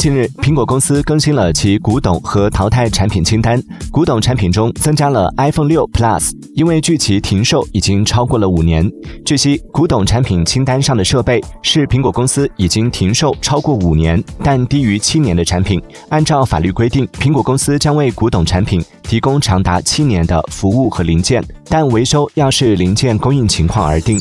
近日，苹果公司更新了其古董和淘汰产品清单，古董产品中增加了 iPhone 六 Plus，因为距其停售已经超过了五年。据悉，古董产品清单上的设备是苹果公司已经停售超过五年但低于七年的产品。按照法律规定，苹果公司将为古董产品提供长达七年的服务和零件，但维修要视零件供应情况而定。